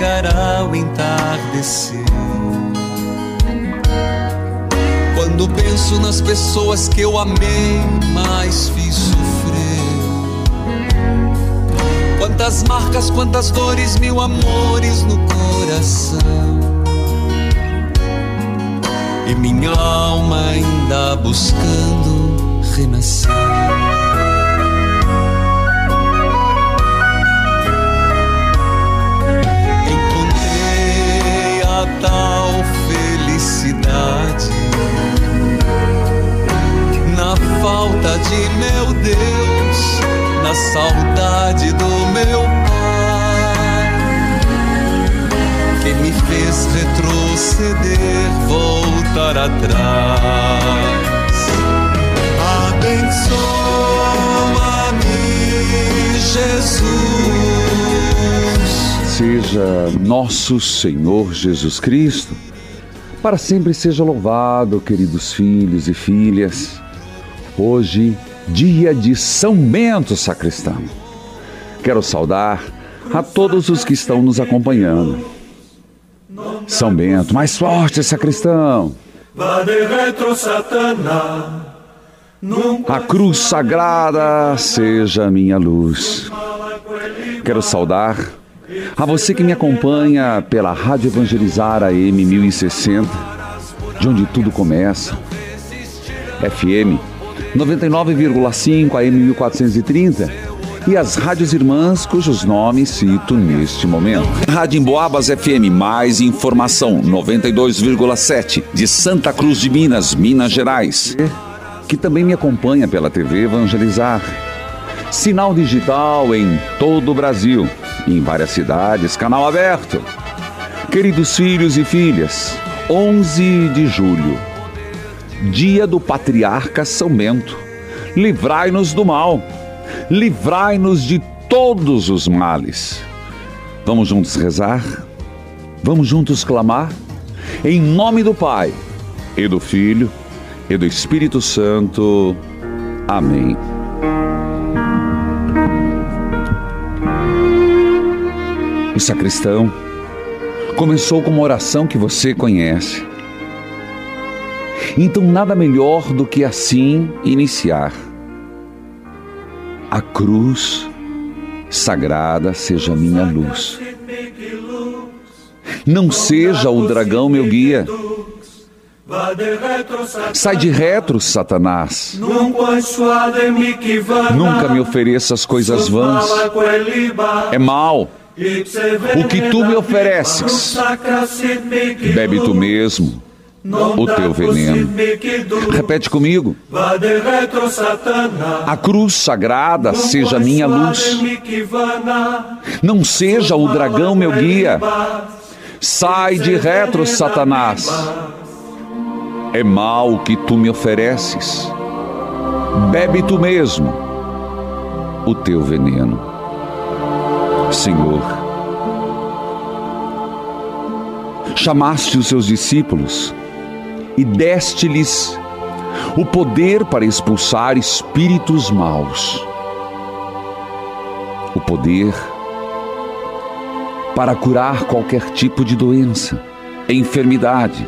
Chegará o entardecer. Quando penso nas pessoas que eu amei, mas fiz sofrer. Quantas marcas, quantas dores, mil amores no coração. E minha alma ainda buscando renascer. Tal felicidade na falta de meu Deus, na saudade do meu Pai, que me fez retroceder, voltar atrás. Abençoa-me, Jesus. Seja nosso Senhor Jesus Cristo, para sempre seja louvado, queridos filhos e filhas. Hoje, dia de São Bento Sacristão. Quero saudar a todos os que estão nos acompanhando. São Bento, mais forte, sacristão. A cruz sagrada seja a minha luz. Quero saudar a você que me acompanha pela Rádio Evangelizar AM 1060, de onde tudo começa. FM 99,5 AM 1430 e as rádios irmãs cujos nomes cito neste momento. Rádio Emboabas FM, mais informação 92,7 de Santa Cruz de Minas, Minas Gerais. Que também me acompanha pela TV Evangelizar. Sinal digital em todo o Brasil, em várias cidades, canal aberto. Queridos filhos e filhas, 11 de julho, dia do patriarca São Bento. Livrai-nos do mal, livrai-nos de todos os males. Vamos juntos rezar? Vamos juntos clamar? Em nome do Pai, e do Filho, e do Espírito Santo. Amém. O sacristão começou com uma oração que você conhece. Então, nada melhor do que assim iniciar. A cruz sagrada seja minha luz. Não seja o dragão meu guia. Sai de retro, Satanás. nunca me ofereças coisas vãs. É mal. O que tu me ofereces, bebe tu mesmo o teu veneno. Repete comigo. A cruz sagrada seja minha luz. Não seja o dragão meu guia. Sai de retro, Satanás. É mal o que tu me ofereces. Bebe tu mesmo o teu veneno. Senhor, chamaste os seus discípulos e deste-lhes o poder para expulsar espíritos maus, o poder para curar qualquer tipo de doença, enfermidade.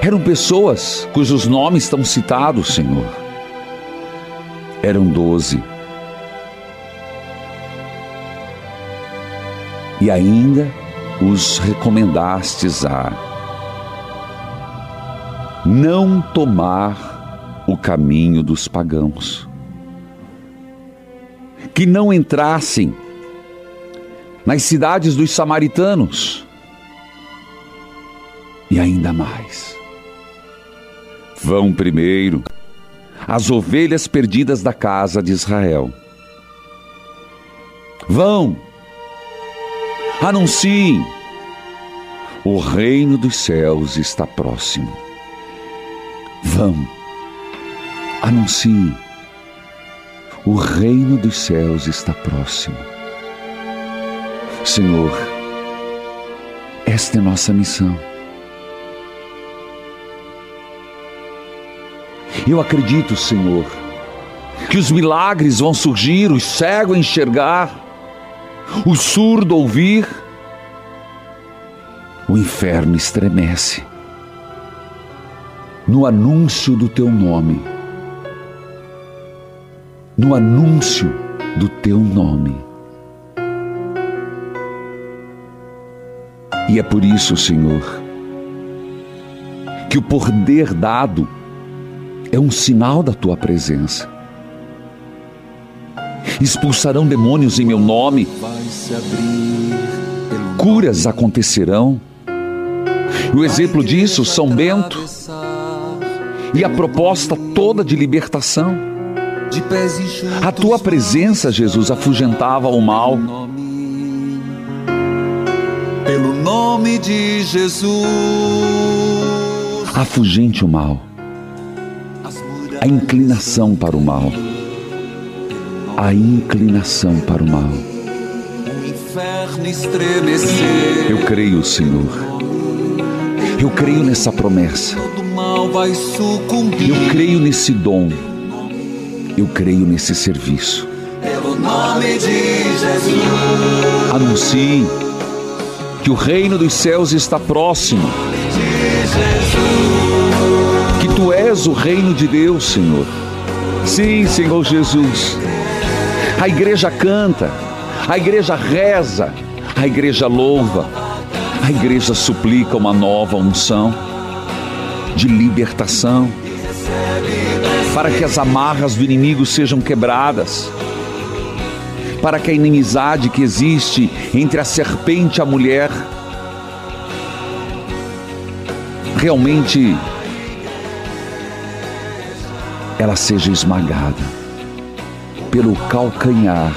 Eram pessoas cujos nomes estão citados, Senhor. Eram doze. E ainda os recomendastes a não tomar o caminho dos pagãos, que não entrassem nas cidades dos samaritanos e ainda mais. Vão primeiro as ovelhas perdidas da casa de Israel. Vão Anunciem: o reino dos céus está próximo. Vão, anuncie: o reino dos céus está próximo. Senhor, esta é nossa missão. Eu acredito, Senhor, que os milagres vão surgir, os cegos enxergar, o surdo ouvir, o inferno estremece no anúncio do teu nome. No anúncio do teu nome. E é por isso, Senhor, que o poder dado é um sinal da tua presença expulsarão demônios em meu nome, curas acontecerão. O exemplo disso, São Bento, e a proposta toda de libertação. A tua presença, Jesus, afugentava o mal. Pelo nome de Jesus, afugente o mal, a inclinação para o mal a inclinação para o mal. Eu creio, Senhor. Eu creio nessa promessa. Eu creio nesse dom. Eu creio nesse serviço. Anuncie que o reino dos céus está próximo. Que tu és o reino de Deus, Senhor. Sim, Senhor Jesus. A igreja canta, a igreja reza, a igreja louva, a igreja suplica uma nova unção de libertação, para que as amarras do inimigo sejam quebradas, para que a inimizade que existe entre a serpente e a mulher realmente ela seja esmagada pelo calcanhar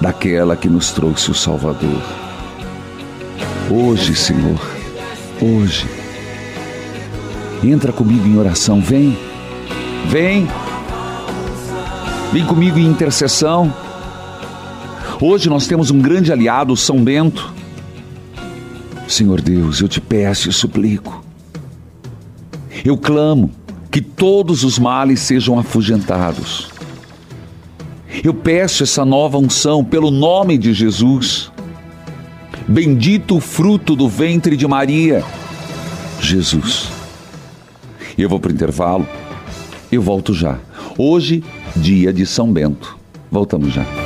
daquela que nos trouxe o Salvador. Hoje, Senhor, hoje, entra comigo em oração, vem, vem, vem comigo em intercessão. Hoje nós temos um grande aliado, São Bento. Senhor Deus, eu te peço e suplico. Eu clamo que todos os males sejam afugentados eu peço essa nova unção pelo nome de Jesus. Bendito o fruto do ventre de Maria, Jesus. Eu vou para o intervalo, eu volto já. Hoje, dia de São Bento. Voltamos já.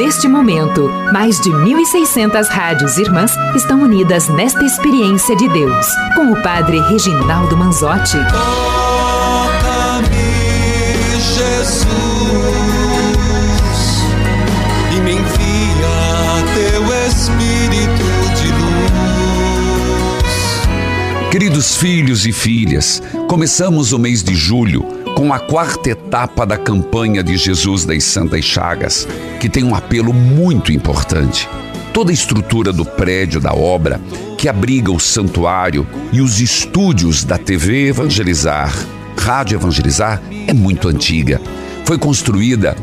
Neste momento, mais de 1.600 rádios irmãs estão unidas nesta experiência de Deus, com o Padre Reginaldo Manzotti. Toca-me, Jesus, e me envia teu Espírito de luz. Queridos filhos e filhas, começamos o mês de julho com a quarta etapa da campanha de Jesus das Santas Chagas, que tem um apelo muito importante. Toda a estrutura do prédio da obra, que abriga o santuário e os estúdios da TV Evangelizar, Rádio Evangelizar, é muito antiga. Foi construída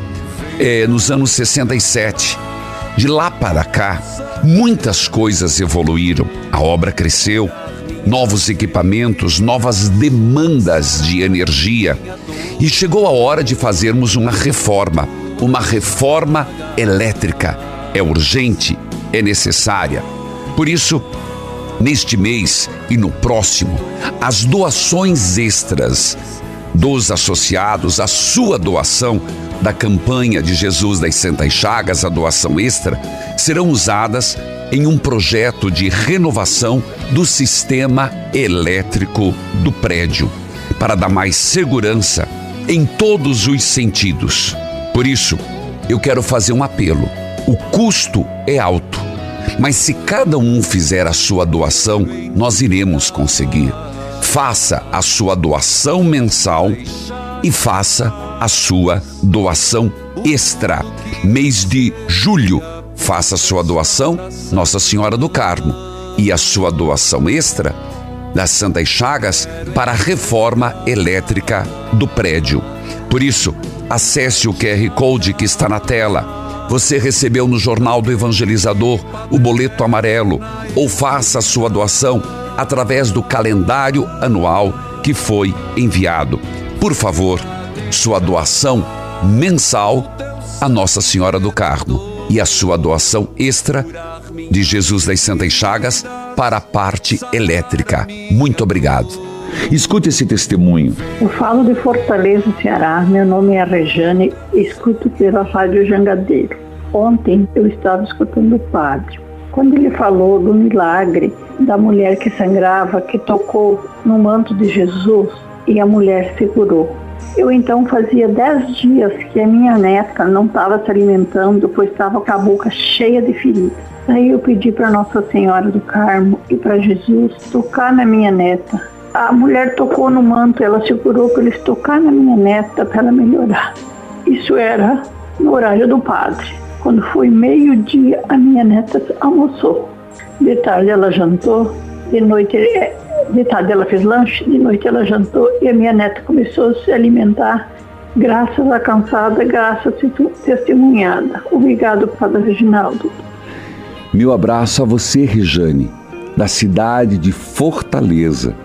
é, nos anos 67. De lá para cá, muitas coisas evoluíram. A obra cresceu, novos equipamentos, novas demandas de energia. E chegou a hora de fazermos uma reforma, uma reforma elétrica. É urgente, é necessária. Por isso, neste mês e no próximo, as doações extras dos associados, a sua doação da campanha de Jesus das Santas Chagas, a doação extra, serão usadas em um projeto de renovação do sistema elétrico do prédio, para dar mais segurança em todos os sentidos. Por isso, eu quero fazer um apelo. O custo é alto, mas se cada um fizer a sua doação, nós iremos conseguir. Faça a sua doação mensal e faça a sua doação extra. Mês de julho, faça a sua doação Nossa Senhora do Carmo e a sua doação extra das Santas Chagas para a reforma elétrica do prédio. Por isso, acesse o QR Code que está na tela. Você recebeu no Jornal do Evangelizador o boleto amarelo ou faça a sua doação através do calendário anual que foi enviado. Por favor, sua doação mensal a Nossa Senhora do Carmo e a sua doação extra de Jesus das Santas Chagas para a parte elétrica. Muito obrigado. Escute esse testemunho. Eu falo de Fortaleza, Ceará. Meu nome é Rejane escuto pela Rádio Jangadeiro. Ontem eu estava escutando o padre. Quando ele falou do milagre da mulher que sangrava, que tocou no manto de Jesus e a mulher segurou. Eu então fazia dez dias que a minha neta não estava se alimentando, pois estava com a boca cheia de feridas. Aí eu pedi para Nossa Senhora do Carmo e para Jesus tocar na minha neta. A mulher tocou no manto, ela segurou para eles tocar na minha neta para ela melhorar. Isso era no horário do padre. Quando foi meio-dia, a minha neta almoçou. De tarde ela jantou, de noite de tarde ela fez lanche, de noite ela jantou e a minha neta começou a se alimentar graças à cansada, graças testemunhada. Obrigado, Padre Reginaldo. Meu abraço a você, Rejane, da cidade de Fortaleza.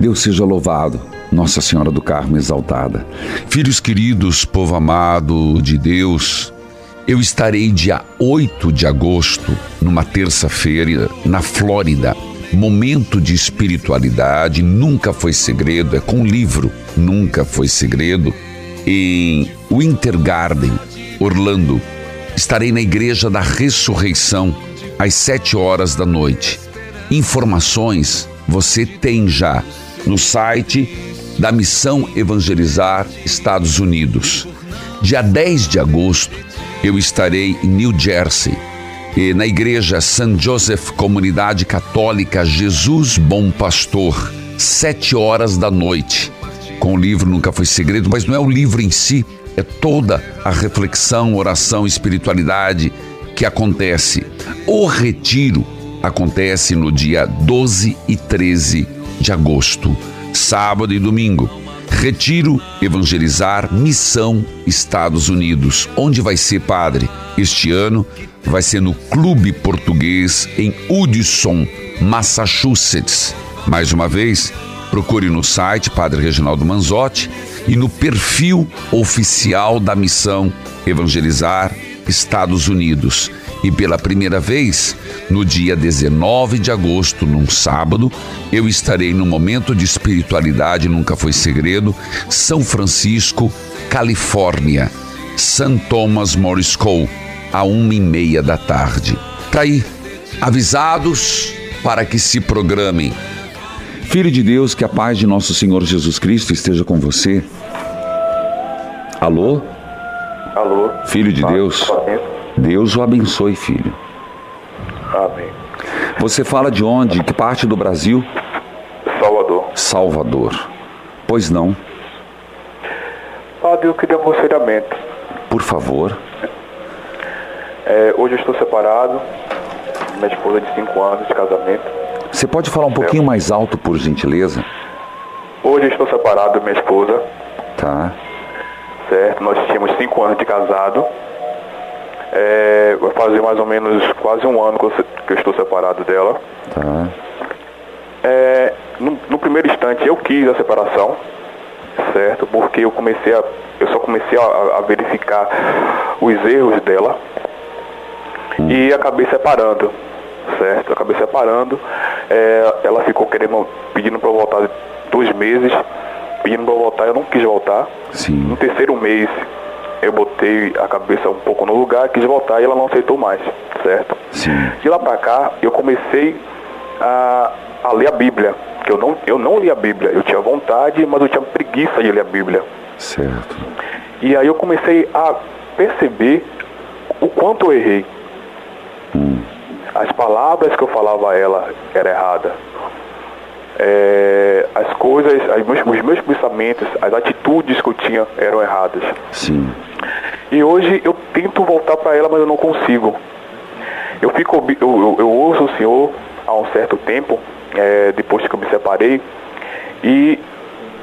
Deus seja louvado, Nossa Senhora do Carmo exaltada. Filhos queridos, povo amado de Deus, eu estarei dia 8 de agosto, numa terça-feira, na Flórida Momento de espiritualidade nunca foi segredo, é com livro, nunca foi segredo, em Winter Garden, Orlando. Estarei na Igreja da Ressurreição às sete horas da noite. Informações você tem já no site da Missão Evangelizar Estados Unidos. Dia 10 de agosto, eu estarei em New Jersey na igreja San Joseph Comunidade Católica Jesus Bom Pastor, sete horas da noite. Com o livro Nunca Foi Segredo, mas não é o livro em si, é toda a reflexão, oração, espiritualidade que acontece. O retiro acontece no dia 12 e 13 de agosto, sábado e domingo. Retiro Evangelizar Missão Estados Unidos. Onde vai ser, padre? Este ano vai ser no Clube Português em Hudson, Massachusetts. Mais uma vez, procure no site Padre Reginaldo Manzotti e no perfil oficial da Missão Evangelizar Estados Unidos. E pela primeira vez, no dia 19 de agosto, num sábado, eu estarei no momento de espiritualidade, nunca foi segredo, São Francisco, Califórnia, St. Thomas More School, a uma e meia da tarde. Tá aí, avisados para que se programem. Filho de Deus, que a paz de nosso Senhor Jesus Cristo esteja com você. Alô? Alô? Filho de Deus. Deus o abençoe, filho. Amém. Você fala de onde? Que parte do Brasil? Salvador. Salvador. Pois não. Padre, eu queria um aconselhamento. Por favor. É, hoje eu estou separado. Minha esposa de 5 anos de casamento. Você pode falar um pouquinho mais alto, por gentileza? Hoje eu estou separado da minha esposa. Tá. Certo? Nós tínhamos cinco anos de casado. É, vai fazer mais ou menos quase um ano que eu, que eu estou separado dela. Tá. É, no, no primeiro instante eu quis a separação, certo? Porque eu comecei a, eu só comecei a, a verificar os erros dela e acabei separando, certo? Acabei separando. É, ela ficou querendo, pedindo para eu voltar dois meses, pedindo para eu voltar, eu não quis voltar. Sim. No terceiro mês eu botei a cabeça um pouco no lugar, quis voltar e ela não aceitou mais, certo? Sim. De lá pra cá, eu comecei a, a ler a Bíblia. Que eu não, eu não li a Bíblia. Eu tinha vontade, mas eu tinha preguiça de ler a Bíblia. Certo. E aí eu comecei a perceber o quanto eu errei. As palavras que eu falava a ela eram erradas. É, as coisas, as meus- os meus pensamentos, as atitudes que eu tinha eram erradas. Sim. E hoje eu tento voltar para ela, mas eu não consigo. Eu fico, eu, eu, eu ouço o Senhor há um certo tempo, é, depois que eu me separei, e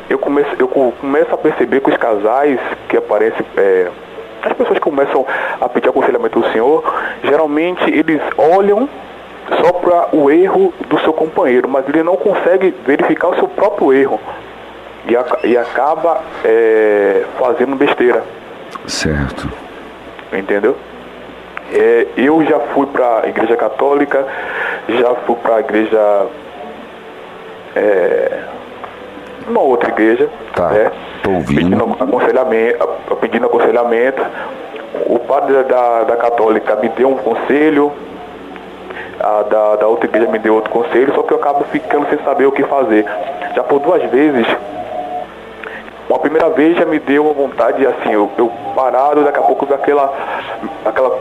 eu começo, eu co- começo a perceber que os casais que aparecem, é, as pessoas começam a pedir aconselhamento do Senhor, geralmente eles olham só para o erro do seu companheiro, mas ele não consegue verificar o seu próprio erro e, aca- e acaba é, fazendo besteira. Certo. Entendeu? É, eu já fui para a igreja católica, já fui para a igreja. É, uma outra igreja. Tá, né? tô ouvindo. Pedindo aconselhamento, pedindo aconselhamento. O padre da, da católica me deu um conselho, a da, da outra igreja me deu outro conselho, só que eu acabo ficando sem saber o que fazer. Já por duas vezes uma primeira vez já me deu uma vontade, assim, eu, eu parado, daqui a pouco veio aquela, aquela,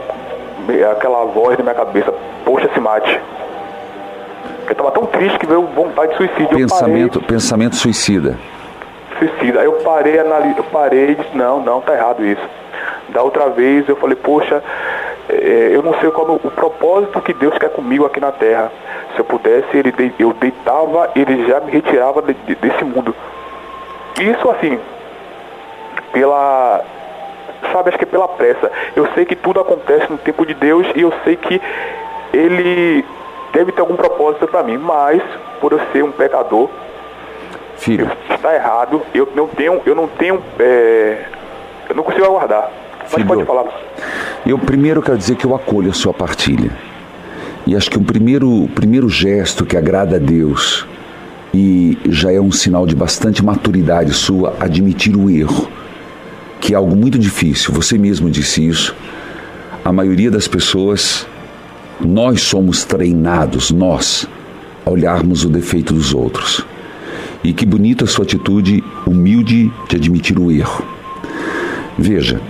aquela voz na minha cabeça, poxa, se mate. Eu tava tão triste que veio vontade de suicídio. Pensamento, pensamento suicida. Suicida. Aí eu parei, anali- eu parei e disse, não, não, tá errado isso. Da outra vez eu falei, poxa, eu não sei qual é o propósito que Deus quer comigo aqui na Terra. Se eu pudesse, ele eu deitava, ele já me retirava de- de- desse mundo. Isso assim, pela. Sabe, acho que é pela pressa. Eu sei que tudo acontece no tempo de Deus e eu sei que Ele deve ter algum propósito para mim, mas por eu ser um pecador, Filho, está errado, eu não tenho, eu não tenho, é, eu não consigo aguardar. Mas pode falar. eu primeiro quero dizer que eu acolho a sua partilha. E acho que o primeiro, o primeiro gesto que agrada a Deus e já é um sinal de bastante maturidade sua admitir o erro, que é algo muito difícil. Você mesmo disse isso. A maioria das pessoas, nós somos treinados, nós, a olharmos o defeito dos outros. E que bonita a sua atitude humilde de admitir o erro. Veja,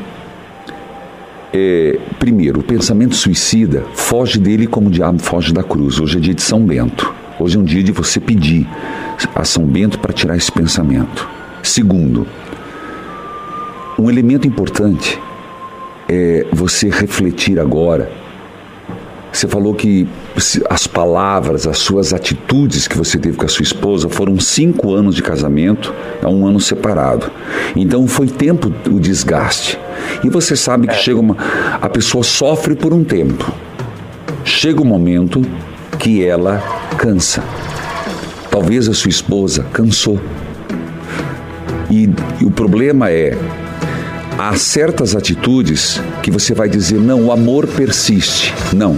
é, primeiro, o pensamento suicida foge dele como o diabo foge da cruz. Hoje é dia de São Bento. Hoje é um dia de você pedir a São Bento para tirar esse pensamento. Segundo, um elemento importante é você refletir agora. Você falou que as palavras, as suas atitudes que você teve com a sua esposa foram cinco anos de casamento, é um ano separado. Então foi tempo o desgaste. E você sabe que chega uma. A pessoa sofre por um tempo. Chega o momento que ela cansa. Talvez a sua esposa cansou. E, e o problema é há certas atitudes que você vai dizer, não, o amor persiste. Não,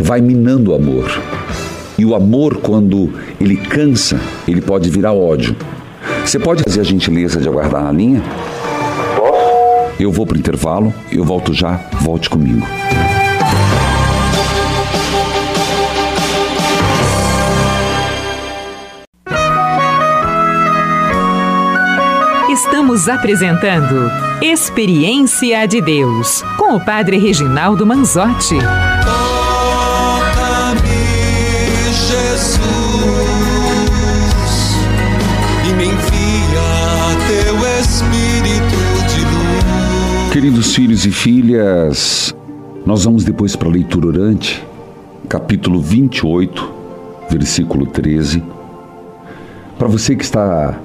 vai minando o amor. E o amor, quando ele cansa, ele pode virar ódio. Você pode fazer a gentileza de aguardar na linha? Posso? Eu vou para o intervalo, eu volto já, volte comigo. Estamos apresentando Experiência de Deus com o Padre Reginaldo Manzotti. Toca-me, Jesus, e me envia teu Espírito de luz. Queridos filhos e filhas, nós vamos depois para a leitura orante, capítulo 28, versículo 13. Para você que está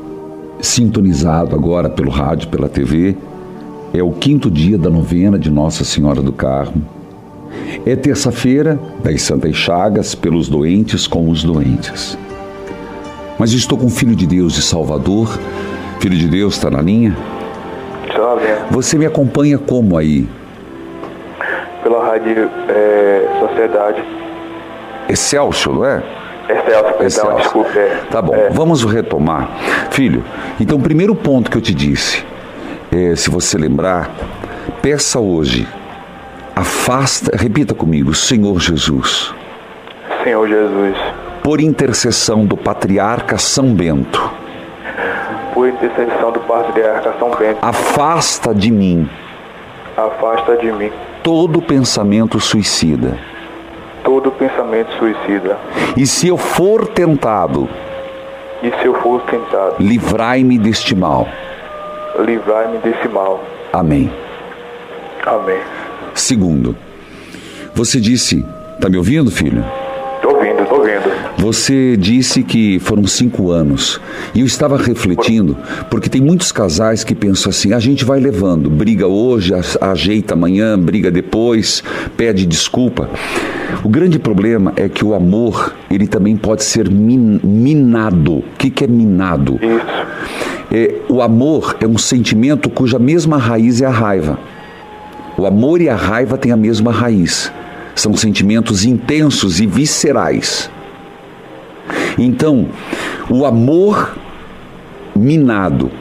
sintonizado agora pelo rádio, pela TV, É o quinto dia da novena de Nossa Senhora do Carmo. É terça-feira das Santas Chagas pelos doentes com os doentes. Mas estou com o Filho de Deus de Salvador. Filho de Deus está na linha? Você me acompanha como aí? Pela rádio é, Sociedade. Excelsior, não é? Excelso, perdão, Excelso. desculpe. É, Tá bom, é, vamos retomar. Filho, então o primeiro ponto que eu te disse, é, se você lembrar, peça hoje, afasta, repita comigo, Senhor Jesus, Senhor Jesus, por intercessão do patriarca São Bento, por intercessão do patriarca São Bento, afasta de mim afasta de mim todo pensamento suicida. Todo pensamento suicida. E se eu for tentado, E se eu for tentado, livrai-me deste mal. livrai-me desse mal. Amém. Amém. Segundo, você disse, tá me ouvindo, filho? Você disse que foram cinco anos. E eu estava refletindo, porque tem muitos casais que pensam assim: a gente vai levando, briga hoje, ajeita amanhã, briga depois, pede desculpa. O grande problema é que o amor, ele também pode ser min- minado. O que, que é minado? É, o amor é um sentimento cuja mesma raiz é a raiva. O amor e a raiva têm a mesma raiz. São sentimentos intensos e viscerais. Então, o amor minado,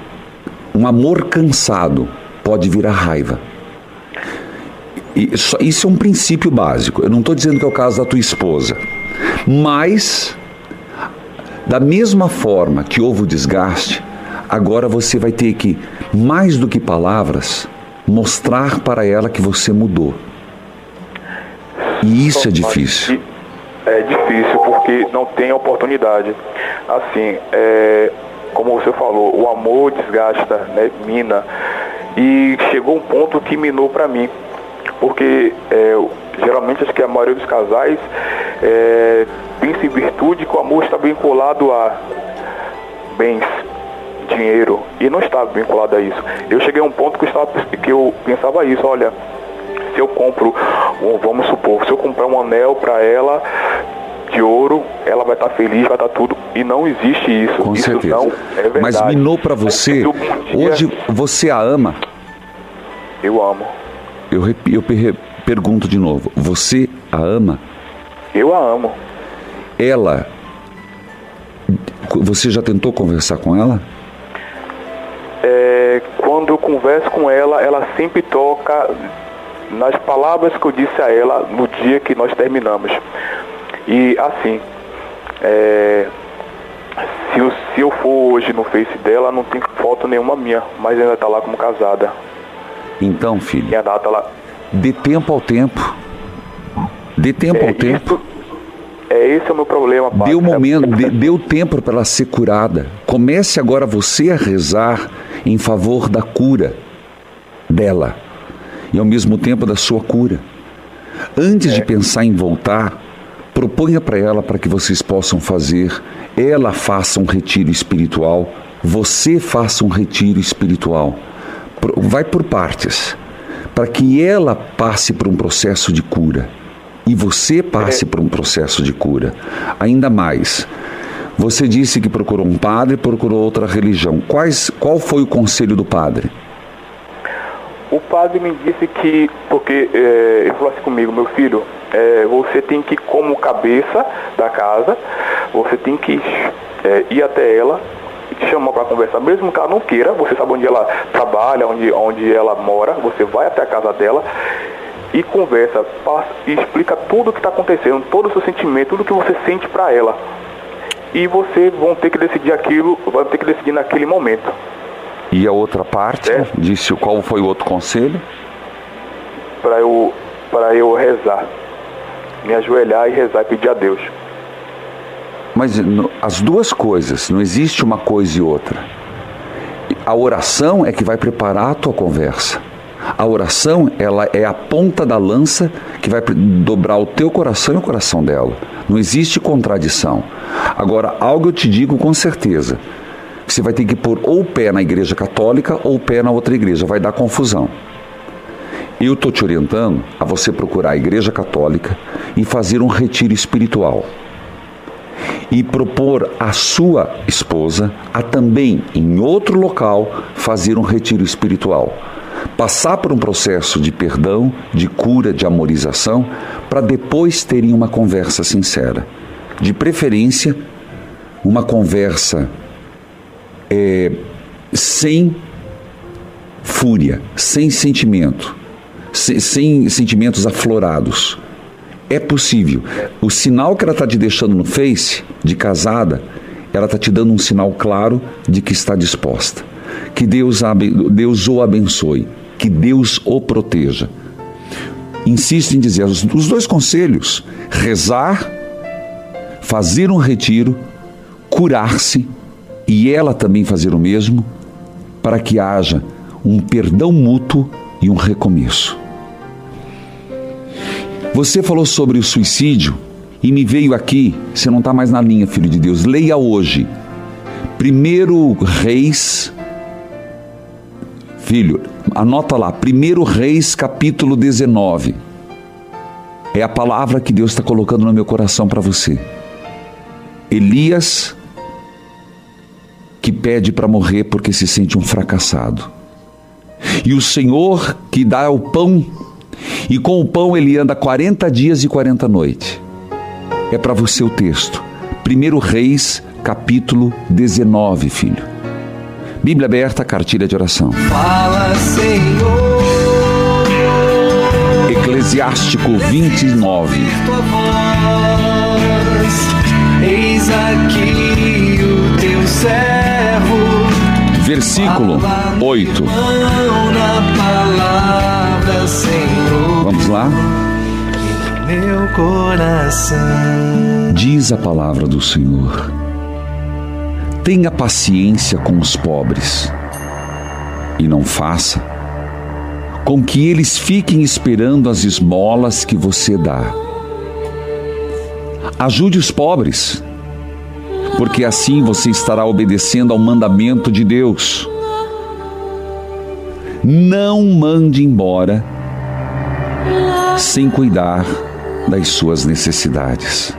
um amor cansado, pode virar raiva. Isso é um princípio básico. Eu não estou dizendo que é o caso da tua esposa. Mas, da mesma forma que houve o desgaste, agora você vai ter que, mais do que palavras, mostrar para ela que você mudou. E isso é difícil. É difícil porque não tem oportunidade. Assim, é, como você falou, o amor desgasta, né, mina. E chegou um ponto que minou para mim. Porque é, geralmente acho que a maioria dos casais é, pensa em virtude que o amor está vinculado a bens, dinheiro. E não estava vinculado a isso. Eu cheguei a um ponto que eu, estava, que eu pensava isso, olha, eu compro, vamos supor, se eu comprar um anel para ela de ouro, ela vai estar feliz, vai estar tudo. E não existe isso. Com isso certeza. não é verdade. Mas minou para você. Hoje você a ama. eu amo. Eu, eu per- pergunto de novo. Você a ama? Eu a amo. Ela. Você já tentou conversar com ela? É, quando eu converso com ela, ela sempre toca nas palavras que eu disse a ela no dia que nós terminamos. E assim, é, se, eu, se eu for hoje no Face dela, não tem foto nenhuma minha, mas ainda tá lá como casada. Então, filho, Minha data lá. dê tempo ao tempo. Dê tempo É, ao tempo. isso- é esse é o meu problema, pai. Dê o momento, dê, dê o tempo para ela ser curada. Comece agora você a rezar em favor da cura dela e ao mesmo tempo da sua cura. Antes de pensar em voltar, proponha para ela para que vocês possam fazer. Ela faça um retiro espiritual, você faça um retiro espiritual. Vai por partes, para que ela passe por um processo de cura e você passe por um processo de cura. Ainda mais, você disse que procurou um padre, procurou outra religião. Quais, qual foi o conselho do padre? Padre me disse que, porque é, ele falou assim comigo, meu filho, é, você tem que, como cabeça da casa, você tem que é, ir até ela chamar para conversar, mesmo que ela não queira, você sabe onde ela trabalha, onde, onde ela mora, você vai até a casa dela e conversa, passa, e explica tudo o que está acontecendo, todo o seu sentimento, tudo que você sente para ela. E vocês vão ter que decidir aquilo, vão ter que decidir naquele momento. E a outra parte É. disse qual foi o outro conselho? para eu, para eu rezar. Me ajoelhar e rezar e pedir a Deus. Mas no- as duas coisas, não existe uma coisa e outra. A oração é que vai preparar a tua conversa. A oração, ela é a ponta da lança que vai dobrar o teu coração e o coração dela. Não existe contradição. Agora, algo eu te digo com certeza. Você vai ter que pôr ou o pé na igreja católica ou o pé na outra igreja, vai dar confusão. Eu estou te orientando a você procurar a igreja católica e fazer um retiro espiritual. E propor à sua esposa a também, em outro local, fazer um retiro espiritual. Passar por um processo de perdão, de cura, de amorização, para depois terem uma conversa sincera. De preferência, uma conversa é, sem fúria, sem sentimento, sem, sem sentimentos aflorados. É possível. O sinal que ela está te deixando no Face, de casada, ela está te dando um sinal claro de que está disposta. Que Deus, Deus o abençoe, que Deus o proteja. Insisto em dizer os, os dois conselhos: rezar, fazer um retiro, curar-se e ela também fazer o mesmo, para que haja um perdão mútuo e um recomeço. Você falou sobre o suicídio e me veio aqui, você não está mais na linha, filho de Deus, leia hoje. Primeiro Reis, filho, anota lá, Primeiro Reis, capítulo 19. É a palavra que Deus está colocando no meu coração para você. Elias que pede para morrer porque se sente um fracassado. E o Senhor que dá o pão, e com o pão ele anda 40 dias e 40 noites. É para você o texto. 1 Reis, capítulo 19, filho. Bíblia aberta, cartilha de oração. Fala, Senhor. Eclesiástico 29. Tua voz, eis aqui o teu servo. Versículo 8. Na palavra, Senhor, Vamos lá? meu coração. Diz a palavra do Senhor. Tenha paciência com os pobres e não faça com que eles fiquem esperando as esmolas que você dá. Ajude os pobres, porque assim você estará obedecendo ao mandamento de Deus. Não mande embora sem cuidar das suas necessidades.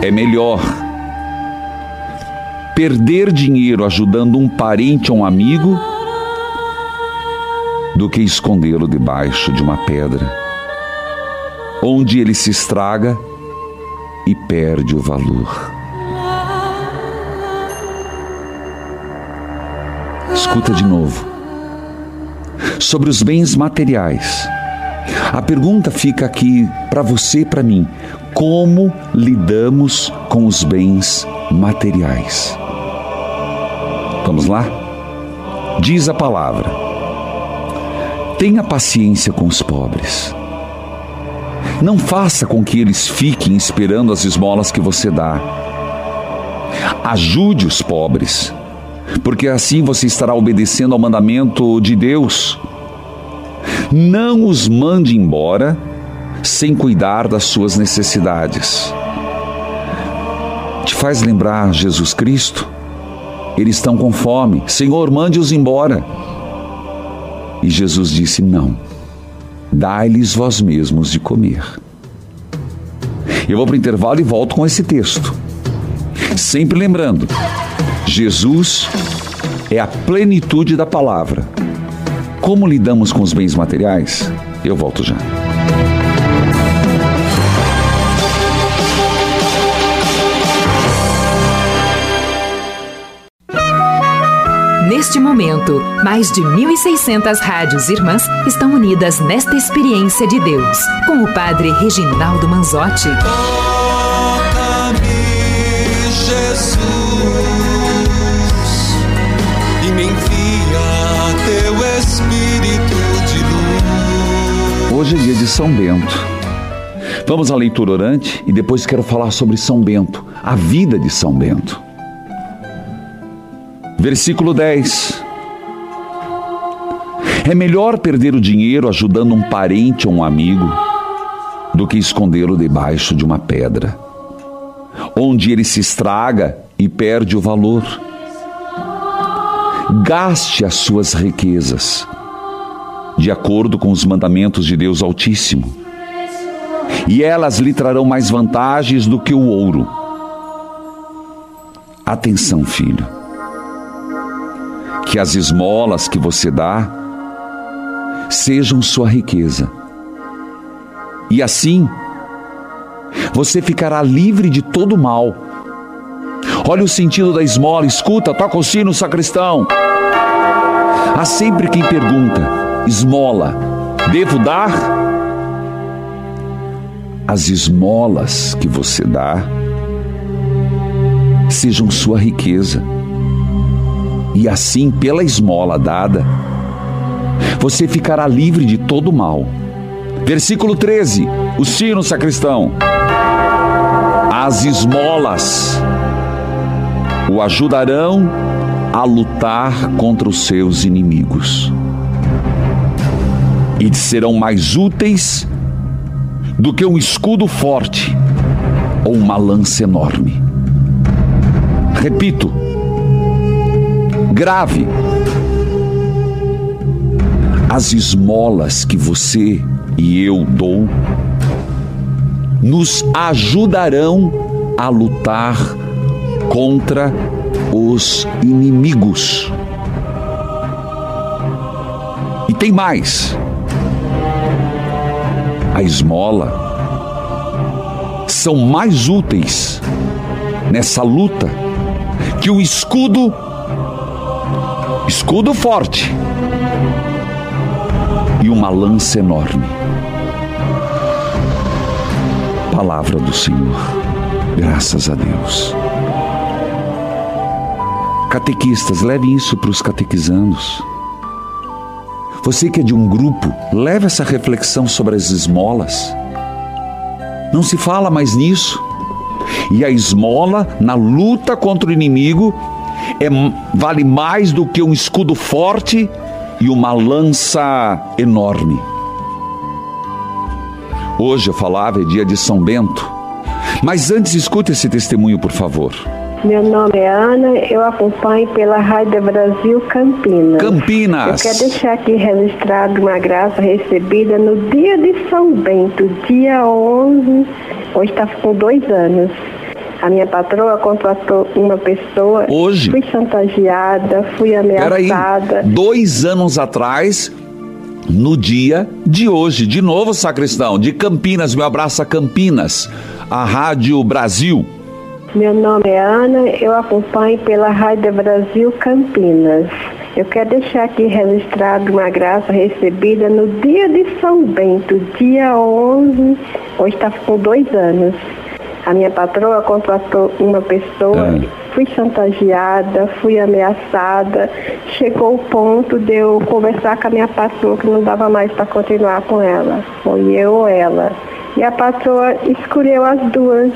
É melhor perder dinheiro ajudando um parente ou um amigo do que escondê-lo debaixo de uma pedra, onde ele se estraga e perde o valor. Escuta de novo. Sobre os bens materiais. A pergunta fica aqui para você e para mim: como lidamos com os bens materiais? Vamos lá? Diz a palavra: tenha paciência com os pobres. Não faça com que eles fiquem esperando as esmolas que você dá. Ajude os pobres, porque assim você estará obedecendo ao mandamento de Deus. Não os mande embora sem cuidar das suas necessidades. Te faz lembrar Jesus Cristo? Eles estão com fome. Senhor, mande-os embora. E Jesus disse: Não, dai-lhes vós mesmos de comer. Eu vou para o intervalo e volto com esse texto. Sempre lembrando: Jesus é a plenitude da palavra. Como lidamos com os bens materiais? Eu volto já. Neste momento, mais de 1.600 rádios irmãs estão unidas nesta experiência de Deus, com o Padre Reginaldo Manzotti. Toca-me, Jesus, e me envia teu Espírito de luz. Hoje é dia de São Bento. Vamos à leitura orante e depois quero falar sobre São Bento, a vida de São Bento. Versículo 10. É melhor perder o dinheiro ajudando um parente ou um amigo do que escondê-lo debaixo de uma pedra, onde ele se estraga e perde o valor. Gaste as suas riquezas de acordo com os mandamentos de Deus Altíssimo, e elas lhe trarão mais vantagens do que o ouro. Atenção, filho, que as esmolas que você dá sejam sua riqueza, e assim você ficará livre de todo mal. Olha o sentido da esmola, escuta, toca o sino, sacristão. Há sempre quem pergunta: esmola, devo dar? As esmolas que você dá sejam sua riqueza. E assim, pela esmola dada, você ficará livre de todo mal. Versículo 13: o sino, sacristão. As esmolas o ajudarão a lutar contra os seus inimigos e serão mais úteis do que um escudo forte ou uma lança enorme. Repito, grave. As esmolas que você e eu dou nos ajudarão a lutar contra os inimigos. E tem mais. A esmola são mais úteis nessa luta que o escudo escudo forte e uma lança enorme. Palavra do Senhor. Graças a Deus. Catequistas, levem isso para os catequizandos. Você que é de um grupo, leve essa reflexão sobre as esmolas. Não se fala mais nisso. E a esmola, na luta contra o inimigo, é, vale mais do que um escudo forte e uma lança enorme. Hoje eu falava, é dia de São Bento. Mas antes, escute esse testemunho, por favor. Meu nome é Ana, eu acompanho pela Rádio Brasil Campinas. Campinas. Eu quero deixar aqui registrado uma graça recebida no dia de São Bento, dia 11, hoje está com dois anos. A minha patroa contratou uma pessoa. Hoje? Fui chantageada, fui ameaçada. Peraí, dois anos atrás, no dia de hoje, de novo, sacristão, de Campinas, meu abraço a Campinas, a Rádio Brasil. Meu nome é Ana, eu acompanho pela Rádio Brasil Campinas. Eu quero deixar aqui registrado uma graça recebida no dia de São Bento, dia 11, hoje está com dois anos. A minha patroa contratou uma pessoa, É. fui chantageada, fui ameaçada. Chegou o ponto de eu conversar com a minha patroa que não dava mais para continuar com ela. Foi eu ou ela. E a patroa escolheu as duas,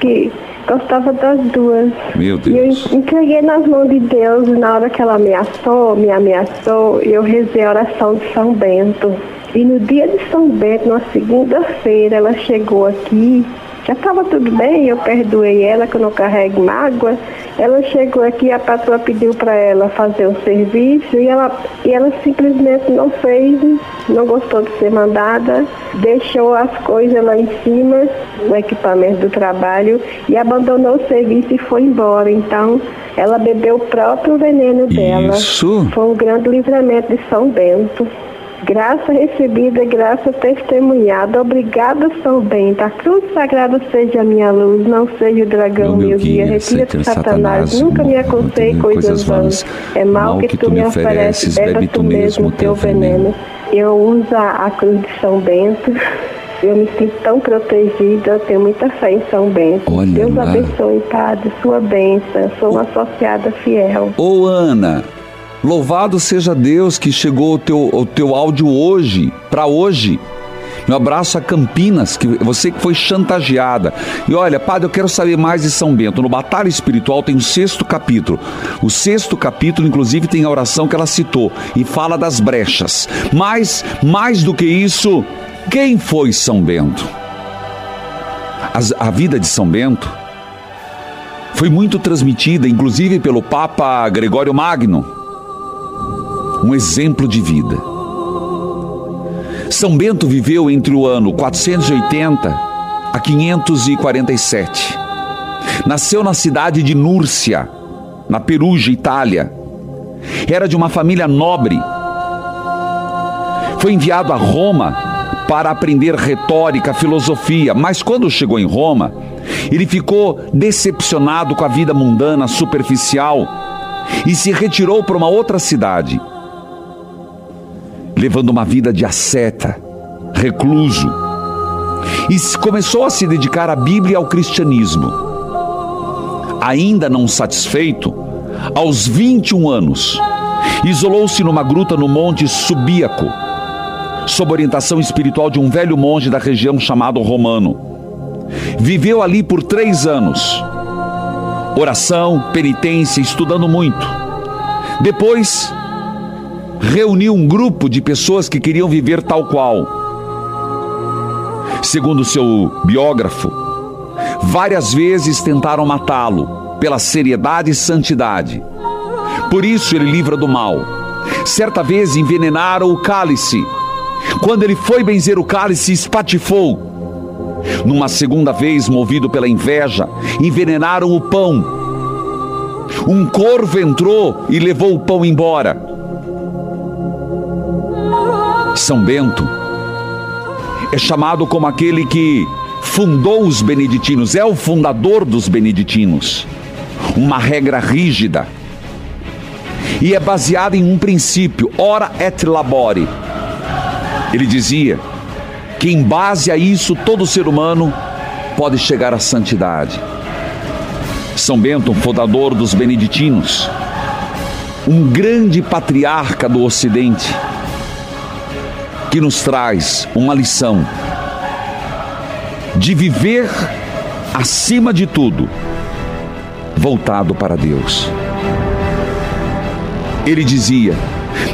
que gostava das duas. Meu E eu Deus. entreguei nas mãos de Deus e na hora que ela ameaçou, me ameaçou, eu rezei a oração de São Bento. E no dia de São Bento, na segunda-feira, ela chegou aqui, já estava tudo bem, eu perdoei ela, que eu não carrego mágoa. Ela chegou aqui, a patroa pediu para ela fazer um serviço e ela, e ela simplesmente não fez, não gostou de ser mandada, deixou as coisas lá em cima, o equipamento do trabalho, e abandonou o serviço e foi embora. Então, ela bebeu o próprio veneno dela. Isso. Foi um grande livramento de São Bento. Graça recebida, graça testemunhada. Obrigada, São Bento. A cruz sagrada seja a minha luz, não seja o dragão Meu meu guia. Retira-te, Satan, Satanás. Satanás, Nunca me mo- aconselhe mo- coisas vãs. É mal que tu me ofereces, beba tu mesmo teu veneno. Eu uso a a cruz de São Bento. Eu me sinto tão protegida, eu tenho muita fé em São Bento. Olha Deus lá. abençoe, Padre, sua bênção. Sou uma associada fiel. Ô Ana, louvado seja Deus que chegou o teu, o teu áudio hoje, para hoje. Meu abraço a Campinas, que você que foi chantageada. E olha, padre, eu quero saber mais de São Bento. No Batalha Espiritual tem o sexto capítulo. O sexto capítulo, inclusive, tem a oração que ela citou e fala das brechas. Mas, mais do que isso, quem foi São Bento? A vida de São Bento foi muito transmitida, inclusive pelo Papa Gregório Magno. Um exemplo de vida. São Bento viveu entre o ano 480 a 547. Nasceu na cidade de Núrcia, na Perugia, Itália. Era de uma família nobre. Foi enviado a Roma para aprender retórica, filosofia, mas quando chegou em Roma, ele ficou decepcionado com a vida mundana, superficial e se retirou para uma outra cidade, levando uma vida de asceta, recluso, e começou a se dedicar à Bíblia e ao cristianismo. Ainda não satisfeito, aos 21 anos, isolou-se numa gruta no Monte Subíaco, sob orientação espiritual de um velho monge da região chamado Romano. Viveu ali por três anos. Oração, penitência, estudando muito. Depois, reuniu um grupo de pessoas que queriam viver tal qual. Segundo seu biógrafo, várias vezes tentaram matá-lo pela seriedade e santidade. Por isso ele livra do mal. Certa vez envenenaram o cálice. Quando ele foi benzer o cálice, espatifou numa segunda vez, movido pela inveja, envenenaram o pão. Um corvo entrou e levou o pão embora. São Bento é chamado como aquele que fundou os beneditinos, é o fundador dos beneditinos. Uma regra rígida. E é baseada em um princípio, ora et labore. Ele dizia: que em base a isso todo ser humano pode chegar à santidade. São Bento, fundador dos beneditinos, um grande patriarca do Ocidente, que nos traz uma lição de viver acima de tudo voltado para Deus. Ele dizia: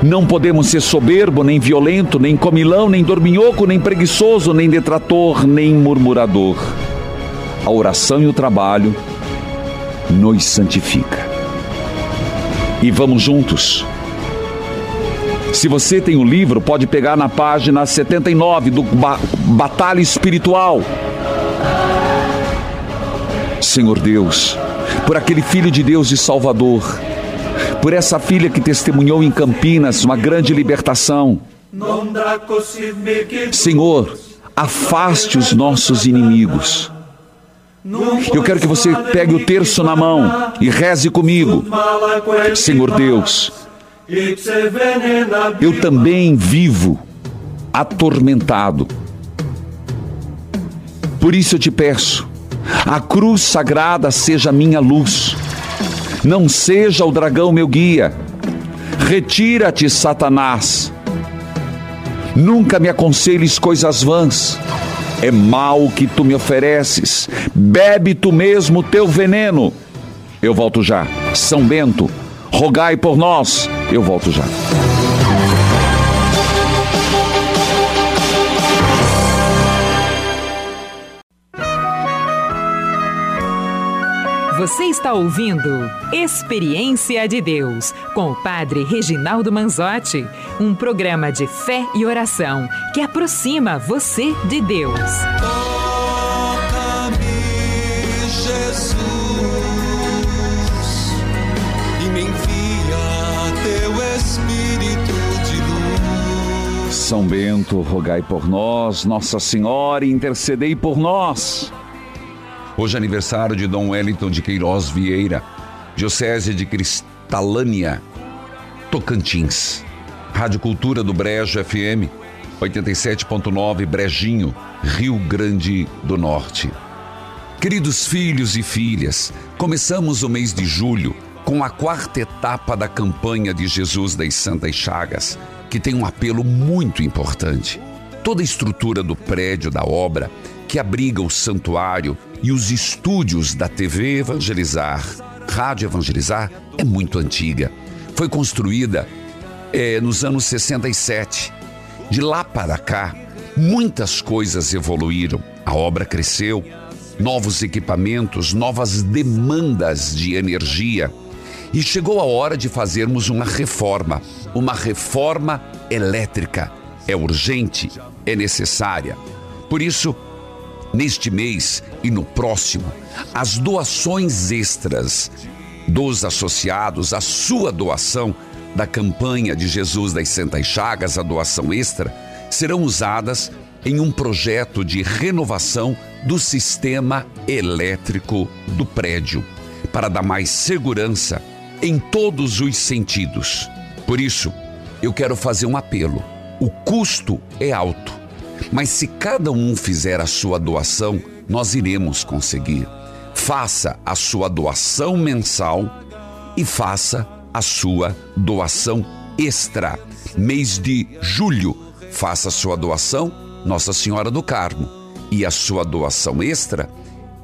não podemos ser soberbo, nem violento, nem comilão, nem dorminhoco, nem preguiçoso, nem detrator, nem murmurador. A oração e o trabalho nos santifica. E vamos juntos. Se você tem o livro, pode pegar na página 79 do ba Batalha Espiritual. Senhor Deus, por aquele Filho de Deus e Salvador por essa filha que testemunhou em Campinas uma grande libertação. Senhor, afaste os nossos inimigos. Eu quero que você pegue o terço na mão e reze comigo. Senhor Deus, eu também vivo atormentado. Por isso eu te peço, a cruz sagrada seja minha luz não seja o dragão meu guia. Retira-te, Satanás. Nunca me aconselhes coisas vãs. É mal que tu me ofereces. Bebe tu mesmo teu veneno. Eu volto já. São Bento, rogai por nós. Eu volto já. Você está ouvindo Experiência de Deus com o Padre Reginaldo Manzotti, um programa de fé e oração que aproxima você de Deus. São Bento, rogai por nós, Nossa Senhora, intercedei por nós. Hoje é aniversário de Dom Wellington de Queiroz Vieira, Diocese de Cristalânia, Tocantins. Rádio Cultura do Brejo FM, 87.9 Brejinho, Rio Grande do Norte. Queridos filhos e filhas, começamos o mês de julho com a quarta etapa da campanha de Jesus das Santas Chagas, que tem um apelo muito importante. Toda a estrutura do prédio da obra, que abriga o santuário e os estúdios da TV Evangelizar, Rádio Evangelizar, é muito antiga. Foi construída é, nos anos 67. De lá para cá, muitas coisas evoluíram. A obra cresceu, novos equipamentos, novas demandas de energia. E chegou a hora de fazermos uma reforma, uma reforma elétrica. É urgente, é necessária. Por isso, neste mês e no próximo, as doações extras dos associados, a sua doação da campanha de Jesus das Santas Chagas, a doação extra, serão usadas em um projeto de renovação do sistema elétrico do prédio, para dar mais segurança em todos os sentidos. Por isso, eu quero fazer um apelo. O custo é alto, mas se cada um fizer a sua doação, nós iremos conseguir. Faça a sua doação mensal e faça a sua doação extra. Mês de julho, faça a sua doação Nossa Senhora do Carmo e a sua doação extra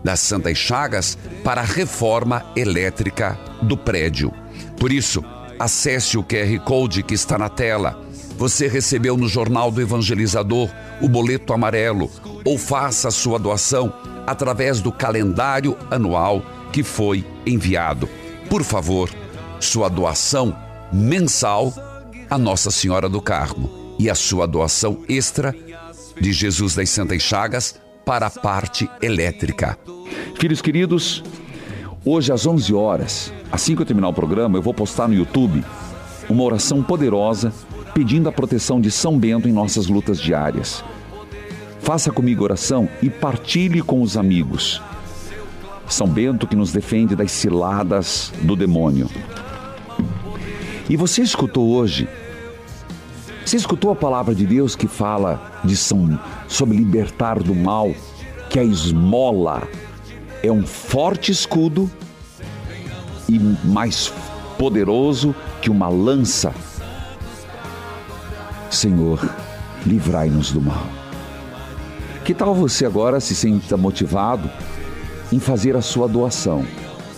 das Santas Chagas para a reforma elétrica do prédio. Por isso, acesse o QR Code que está na tela. Você recebeu no Jornal do Evangelizador o boleto amarelo ou faça a sua doação através do calendário anual que foi enviado. Por favor, sua doação mensal a Nossa Senhora do Carmo e a sua doação extra de Jesus das Santas Chagas para a parte elétrica. Filhos queridos, hoje às 11 horas, assim que eu terminar o programa, eu vou postar no YouTube uma oração poderosa pedindo a proteção de São Bento em nossas lutas diárias. Faça comigo oração e partilhe com os amigos. São Bento que nos defende das ciladas do demônio. E você escutou hoje? Você escutou a palavra de Deus que fala de São sobre libertar do mal, que a esmola é um forte escudo e mais poderoso que uma lança. Senhor, livrai-nos do mal. Que tal você agora se sinta motivado em fazer a sua doação?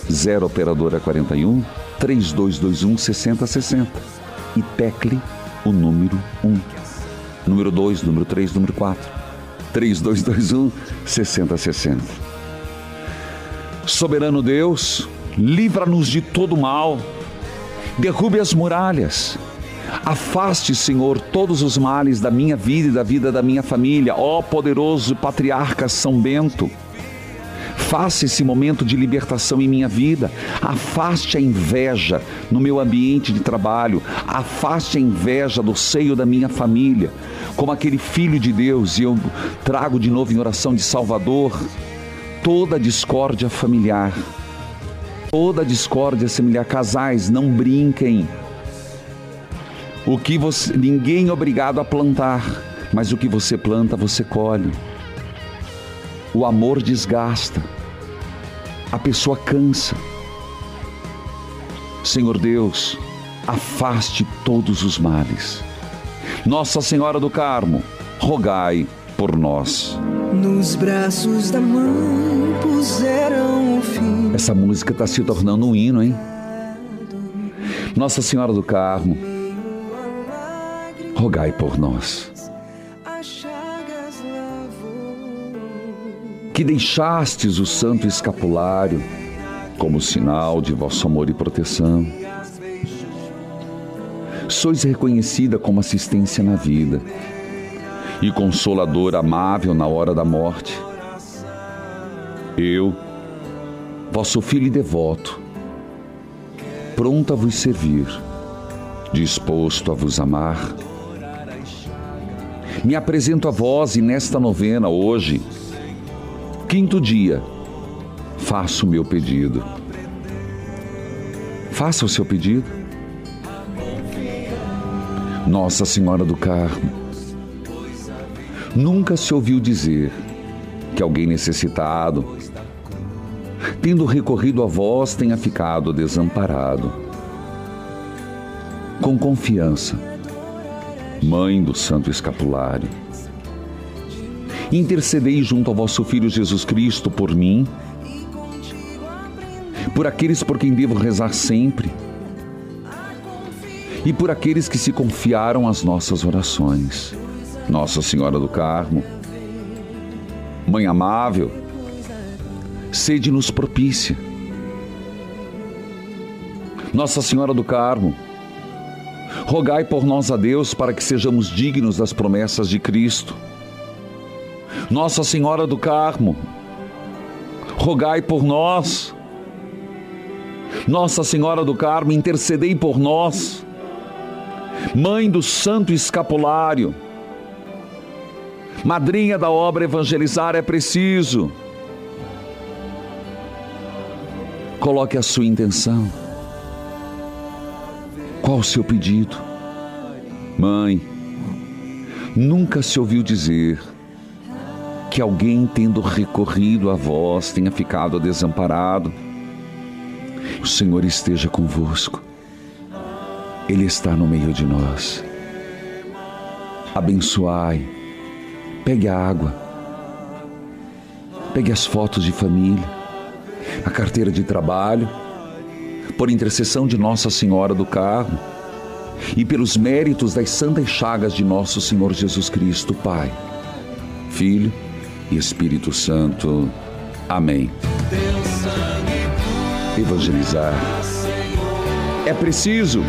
0 operadora 41 3221 6060 e tecle o número 1. Número 2, número 3, número 4. 3221 6060. Soberano Deus, livra-nos de todo mal. Derrube as muralhas. Afaste, Senhor, todos os males da minha vida e da vida da minha família, ó poderoso patriarca São Bento. Faça esse momento de libertação em minha vida. Afaste a inveja no meu ambiente de trabalho. Afaste a inveja do seio da minha família. Como aquele filho de Deus, e eu trago de novo em oração de Salvador toda discórdia familiar. Toda discórdia familiar. Casais, não brinquem. O que você, ninguém é obrigado a plantar, mas o que você planta, você colhe. O amor desgasta a pessoa cansa. Senhor Deus, afaste todos os males. Nossa Senhora do Carmo, rogai por nós. Nos braços da mãe puseram o fim. Essa música está se tornando um hino, hein? Nossa Senhora do Carmo, rogai por nós. Que deixastes o santo escapulário como sinal de vosso amor e proteção. Sois reconhecida como assistência na vida e consolador amável na hora da morte. Eu, vosso filho e devoto, pronto a vos servir, disposto a vos amar, me apresento a vós e nesta novena hoje Quinto dia, faço o meu pedido. Faça o seu pedido. Nossa Senhora do Carmo, nunca se ouviu dizer que alguém necessitado, tendo recorrido a vós, tenha ficado desamparado. Com confiança, Mãe do Santo Escapulário, intercedei junto ao vosso Filho Jesus Cristo por mim, por aqueles por quem devo rezar sempre e por aqueles que se confiaram às nossas orações. Nossa Senhora do Carmo, Mãe amável, sede-nos propícia. Nossa Senhora do Carmo, rogai por nós a Deus para que sejamos dignos das promessas de Cristo. Nossa Senhora do Carmo, rogai por nós. Nossa Senhora do Carmo, intercedei por nós. Mãe do Santo Escapulário, madrinha da obra Evangelizar é preciso. Coloque a sua intenção. Qual o seu pedido? Mãe, nunca se ouviu dizer que alguém, tendo recorrido a vós, tenha ficado desamparado. O Senhor esteja convosco. Ele está no meio de nós. Abençoai. Pegue a água. Pegue as fotos de família, a carteira de trabalho, por intercessão de Nossa Senhora do Carmo e pelos méritos das santas chagas de nosso Senhor Jesus Cristo, Pai, Filho e Espírito Santo. Amém. Evangelizar é preciso.